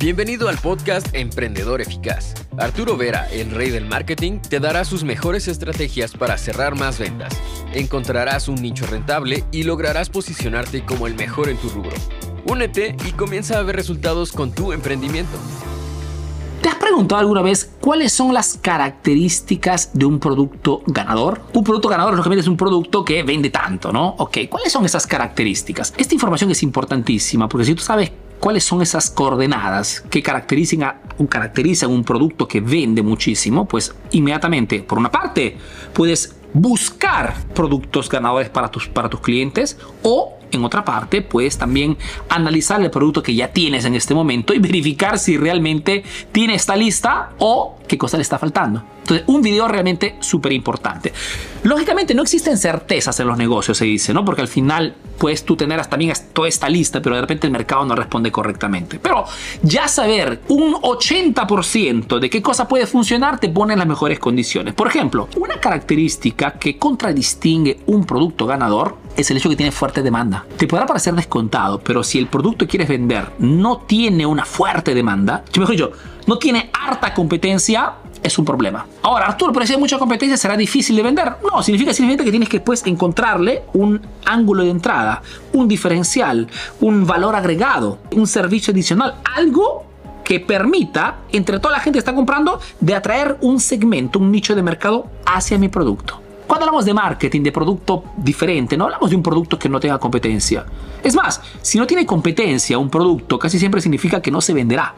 Bienvenido al podcast Emprendedor Eficaz. Arturo Vera, el rey del marketing, te dará sus mejores estrategias para cerrar más ventas. Encontrarás un nicho rentable y lograrás posicionarte como el mejor en tu rubro. Únete y comienza a ver resultados con tu emprendimiento. ¿Te has preguntado alguna vez cuáles son las características de un producto ganador? Un producto ganador, lógicamente, es un producto que vende tanto, ¿no? Ok, ¿cuáles son esas características? Esta información es importantísima porque si tú sabes cuáles son esas coordenadas que caracterizan, a, caracterizan un producto que vende muchísimo, pues inmediatamente, por una parte, puedes buscar productos ganadores para tus, para tus clientes o en otra parte, puedes también analizar el producto que ya tienes en este momento y verificar si realmente tiene esta lista o qué cosa le está faltando. Entonces, un video realmente súper importante. Lógicamente, no existen certezas en los negocios, se dice, ¿no? Porque al final puedes tú tener también toda esta lista, pero de repente el mercado no responde correctamente. Pero ya saber un 80% de qué cosa puede funcionar te pone en las mejores condiciones. Por ejemplo, una característica que contradistingue un producto ganador es el hecho que tiene fuerte demanda. Te podrá parecer descontado, pero si el producto que quieres vender no tiene una fuerte demanda, mejor dicho, no tiene harta competencia, es un problema. Ahora, Arturo, pero si hay mucha competencia, ¿será difícil de vender? No, significa simplemente que tienes que después encontrarle un ángulo de entrada, un diferencial, un valor agregado, un servicio adicional, algo que permita, entre toda la gente que está comprando, de atraer un segmento, un nicho de mercado hacia mi producto. Cuando hablamos de marketing, de producto diferente, no hablamos de un producto que no tenga competencia. Es más, si no tiene competencia un producto, casi siempre significa que no se venderá.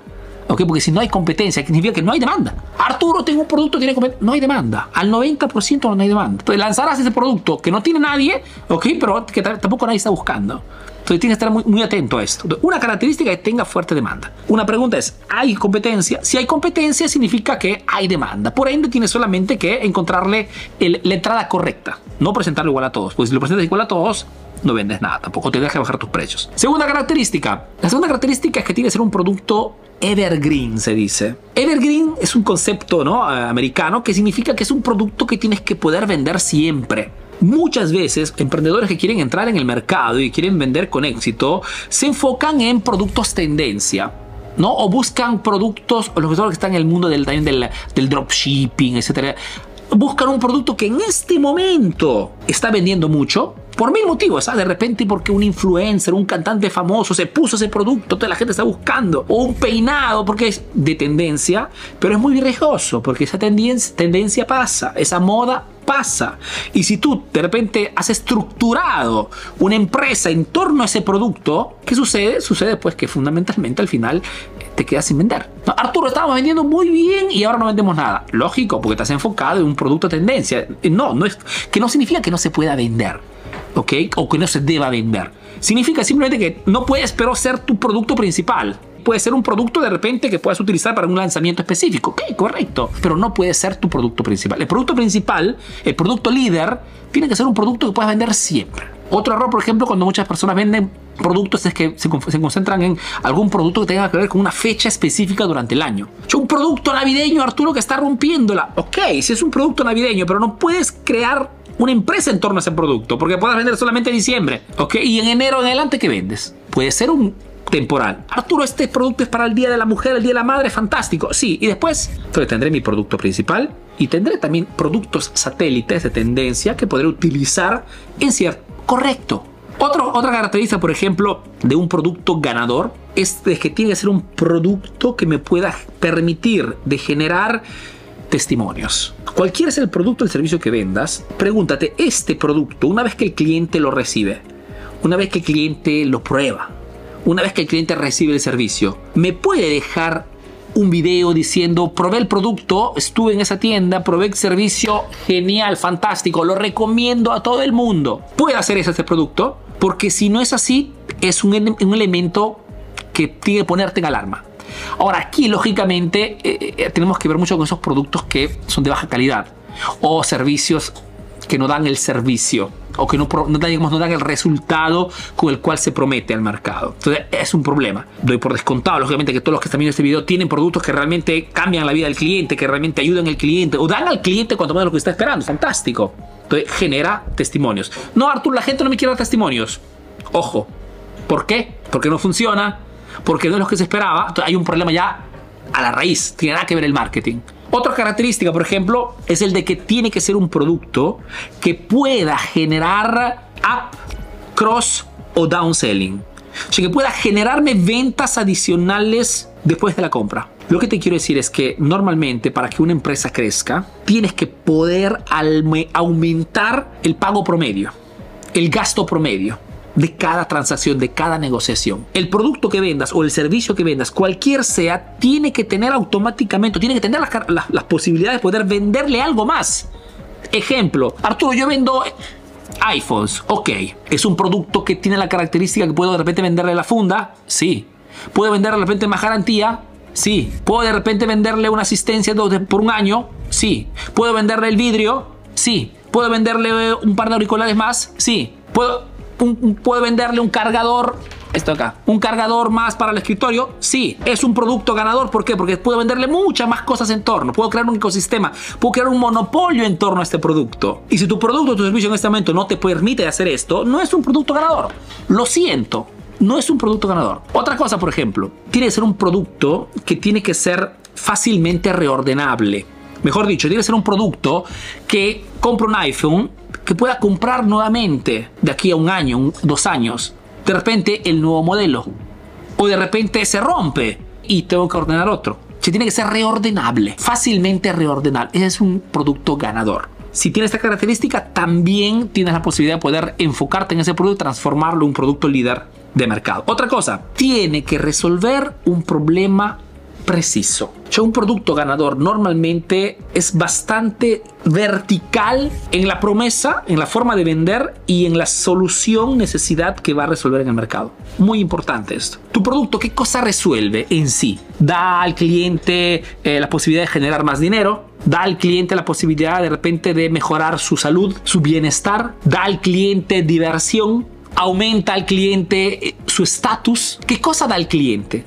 Porque si no hay competencia, significa que no hay demanda. Arturo, tengo un producto, tiene. No hay demanda. Al 90% no hay demanda. Entonces lanzarás ese producto que no tiene nadie, ¿ok? Pero que tampoco nadie está buscando. Entonces tienes que estar muy, muy atento a esto. Una característica que tenga fuerte demanda. Una pregunta es, ¿hay competencia? Si hay competencia significa que hay demanda. Por ende tienes solamente que encontrarle la entrada correcta. No presentarlo igual a todos. Pues si lo presentas igual a todos, no vendes nada. Tampoco te deja bajar tus precios. Segunda característica. La segunda característica es que tiene que ser un producto evergreen, se dice. Evergreen es un concepto ¿no? americano que significa que es un producto que tienes que poder vender siempre. Muchas veces emprendedores que quieren entrar en el mercado y quieren vender con éxito se enfocan en productos tendencia. ¿no? O buscan productos, o los que están en el mundo del, del, del dropshipping, etc. Buscan un producto que en este momento está vendiendo mucho, por mil motivos, ¿sabes? De repente porque un influencer, un cantante famoso se puso ese producto, toda la gente está buscando. O un peinado porque es de tendencia, pero es muy riesgoso porque esa tendencia, tendencia pasa, esa moda pasa. Y si tú de repente has estructurado una empresa en torno a ese producto, ¿qué sucede? Sucede pues que fundamentalmente al final te quedas sin vender. Arturo, estábamos vendiendo muy bien y ahora no vendemos nada. Lógico, porque has enfocado en un producto tendencia. No, no es que no significa que no se pueda vender. ¿Ok? O que no se deba vender. Significa simplemente que no puedes, pero ser tu producto principal. Puede ser un producto de repente que puedas utilizar para un lanzamiento específico. Ok, correcto. Pero no puede ser tu producto principal. El producto principal, el producto líder, tiene que ser un producto que puedas vender siempre. Otro error, por ejemplo, cuando muchas personas venden productos es que se, concentran en algún producto que tenga que ver con una fecha específica durante el año. Un producto navideño, Arturo, que está rompiéndola. Ok, si es un producto navideño, pero no puedes crear una empresa en torno a ese producto, porque puedes vender solamente en diciembre, ¿ok? Y en enero en adelante, ¿qué vendes? Puede ser un temporal. Arturo, este producto es para el Día de la Mujer, el Día de la Madre, fantástico. Sí, y después entonces tendré mi producto principal y tendré también productos satélites de tendencia que podré utilizar en cierto... Correcto. Otro, otra característica, por ejemplo, de un producto ganador es que tiene que ser un producto que me pueda permitir de generar testimonios. Cualquiera sea el producto o el servicio que vendas, pregúntate, este producto, una vez que el cliente lo recibe, una vez que el cliente lo prueba, una vez que el cliente recibe el servicio, ¿me puede dejar un video diciendo, probé el producto, estuve en esa tienda, probé el servicio, genial, fantástico, lo recomiendo a todo el mundo? ¿Puede hacer este producto? Porque si no es así, es un, un elemento que tiene que ponerte en alarma. Ahora, aquí, lógicamente, eh, eh, tenemos que ver mucho con esos productos que son de baja calidad o servicios que no dan el servicio o que no, no, no, dan el resultado con el cual se promete al mercado. Entonces es un problema. Doy por descontado, lógicamente, que todos los que están viendo este video tienen productos que realmente cambian la vida del cliente, que realmente ayudan al cliente o dan al cliente cuanto más lo que está esperando. Fantástico. Entonces genera testimonios. No, Artur, la gente no me quiere dar testimonios. Ojo. ¿Por qué? Porque no funciona porque no es lo que se esperaba, hay un problema ya a la raíz, tiene nada que ver el marketing. Otra característica, por ejemplo, es el de que tiene que ser un producto que pueda generar up, cross o downselling. O sea, que pueda generarme ventas adicionales después de la compra. Lo que te quiero decir es que normalmente para que una empresa crezca, tienes que poder aumentar el pago promedio, el gasto promedio de cada transacción, de cada negociación. El producto que vendas o el servicio que vendas, cualquier sea, tiene que tener automáticamente, tiene que tener las, posibilidades de poder venderle algo más. Ejemplo, Arturo, yo vendo iPhones. Ok, es un producto que tiene la característica que puedo de repente venderle la funda. Sí. ¿Puedo venderle de repente más garantía? Sí. ¿Puedo de repente venderle una asistencia por un año? Sí. ¿Puedo venderle el vidrio? Sí. ¿Puedo venderle un par de auriculares más? Sí. ¿Puedo, ¿Puedo venderle un cargador esto acá. ¿Un cargador más para el escritorio? Sí. ¿Es un producto ganador? ¿Por qué? Porque puedo venderle muchas más cosas en torno. Puedo crear un ecosistema. Puedo crear un monopolio en torno a este producto. Y si tu producto o tu servicio en este momento no te permite hacer esto, no es un producto ganador. Lo siento. No es un producto ganador. Otra cosa, por ejemplo, tiene que ser un producto que tiene que ser fácilmente reordenable. Mejor dicho, tiene que ser un producto que compra un iPhone que pueda comprar nuevamente de aquí a un año, dos años, de repente el nuevo modelo. O de repente se rompe y tengo que ordenar otro. Se tiene que ser reordenable, fácilmente reordenable. Ese es un producto ganador. Si tiene esta característica, también tienes la posibilidad de poder enfocarte en ese producto y transformarlo en un producto líder de mercado. Otra cosa, tiene que resolver un problema preciso. Un producto ganador normalmente es bastante vertical en la promesa, en la forma de vender y en la solución, necesidad que va a resolver en el mercado. Muy importante esto. Tu producto, ¿qué cosa resuelve en sí? Da al cliente eh, la posibilidad de generar más dinero, da al cliente la posibilidad de repente de mejorar su salud, su bienestar, da al cliente diversión, aumenta al cliente eh, su estatus. ¿Qué cosa da al cliente?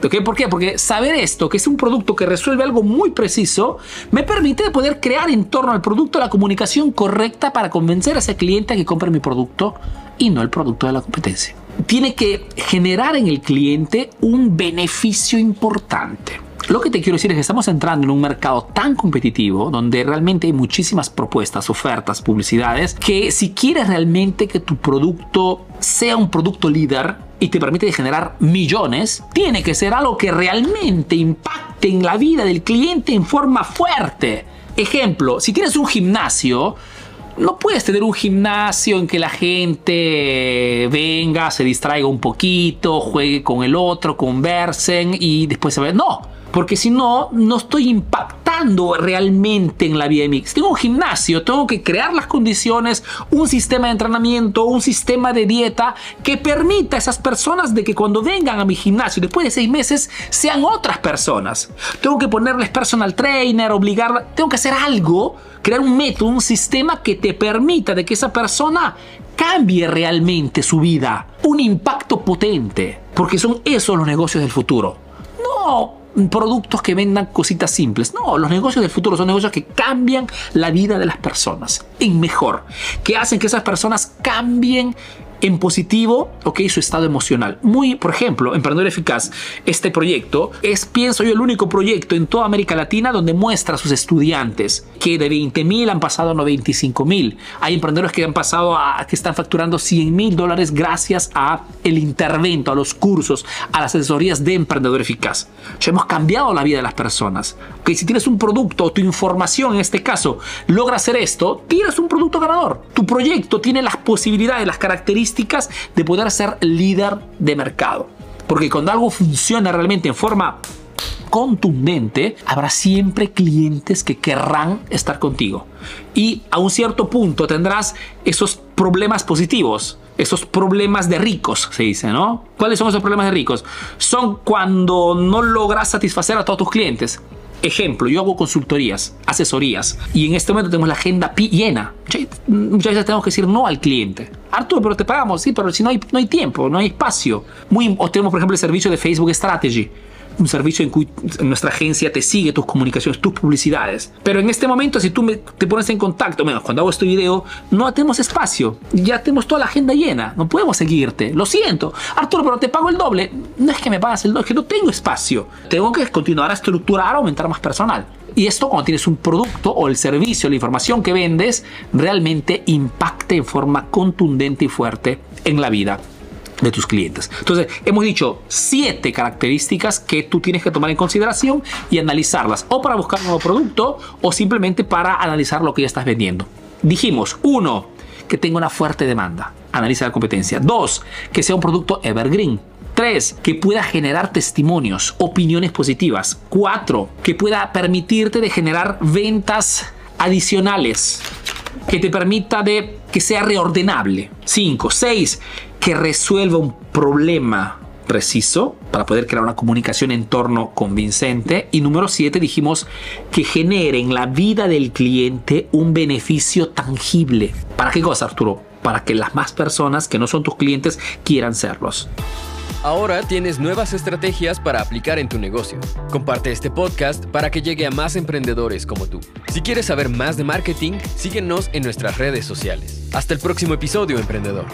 ¿Por qué? Porque saber esto, que es un producto que resuelve algo muy preciso, me permite poder crear en torno al producto la comunicación correcta para convencer a ese cliente a que compre mi producto y no el producto de la competencia. Tiene que generar en el cliente un beneficio importante. Lo que te quiero decir es que estamos entrando en un mercado tan competitivo donde realmente hay muchísimas propuestas, ofertas, publicidades, que si quieres realmente que tu producto sea un producto líder y te permite generar millones, tiene que ser algo que realmente impacte en la vida del cliente en forma fuerte. Ejemplo, si tienes un gimnasio, no puedes tener un gimnasio en que la gente venga, se distraiga un poquito, juegue con el otro, conversen y después se ve. No, porque si no, no estoy impactando realmente en la vida de mi. Si tengo un gimnasio, tengo que crear las condiciones, un sistema de entrenamiento, un sistema de dieta que permita a esas personas de que cuando vengan a mi gimnasio después de seis meses sean otras personas. Tengo que ponerles personal trainer, obligar, tengo que hacer algo, crear un método, un sistema que te permita de que esa persona cambie realmente su vida. Un impacto potente, porque son esos los negocios del futuro. No productos que vendan cositas simples. No, los negocios del futuro son negocios que cambian la vida de las personas en mejor, que hacen que esas personas cambien en positivo, ok, su estado emocional. Muy, por ejemplo, Emprendedor Eficaz, este proyecto es, pienso yo, el único proyecto en toda América Latina donde muestra a sus estudiantes que de 20 mil han pasado a 95 mil. Hay emprendedores que han pasado a, que están facturando 100 mil dólares gracias a el intervento, a los cursos, a las asesorías de Emprendedor Eficaz. Ya hemos cambiado la vida de las personas. Okay, si tienes un producto o tu información en este caso logra hacer esto, tienes un producto ganador. Tu proyecto tiene las posibilidades, las características de poder ser líder de mercado. Porque cuando algo funciona realmente en forma contundente, habrá siempre clientes que querrán estar contigo. Y a un cierto punto tendrás esos problemas positivos, esos problemas de ricos, se dice, ¿no? ¿Cuáles son esos problemas de ricos? Son cuando no logras satisfacer a todos tus clientes. Ejemplo, yo hago consultorías, asesorías y en este momento tenemos la agenda llena. Muchas veces tenemos que decir no al cliente. Arturo, pero te pagamos, sí, pero si no hay, no hay tiempo, no hay espacio. Muy, o tenemos, por ejemplo, el servicio de Facebook Strategy. Un servicio en que nuestra agencia te sigue tus comunicaciones, tus publicidades. Pero en este momento, si tú me, te pones en contacto, bueno, cuando hago este video, no tenemos espacio, ya tenemos toda la agenda llena, no podemos seguirte. Lo siento, Arturo, pero te pago el doble. No es que me pagas el doble, es que no tengo espacio. Tengo que continuar a estructurar, aumentar más personal. Y esto cuando tienes un producto o el servicio, la información que vendes, realmente impacte en forma contundente y fuerte en la vida de tus clientes. Entonces, hemos dicho siete características que tú tienes que tomar en consideración y analizarlas, o para buscar un nuevo producto, o simplemente para analizar lo que ya estás vendiendo. Dijimos, uno, que tenga una fuerte demanda. Analiza la competencia. Dos, que sea un producto evergreen. Tres, que pueda generar testimonios, opiniones positivas. Cuatro, que pueda permitirte de generar ventas adicionales. Que te permita de que sea reordenable. Cinco, seis, que resuelva un problema preciso para poder crear una comunicación en torno convincente. Y número 7 dijimos que genere en la vida del cliente un beneficio tangible. ¿Para qué cosa, Arturo? Para que las más personas que no son tus clientes quieran serlos. Ahora tienes nuevas estrategias para aplicar en tu negocio. Comparte este podcast para que llegue a más emprendedores como tú. Si quieres saber más de marketing, síguenos en nuestras redes sociales. Hasta el próximo episodio, emprendedor.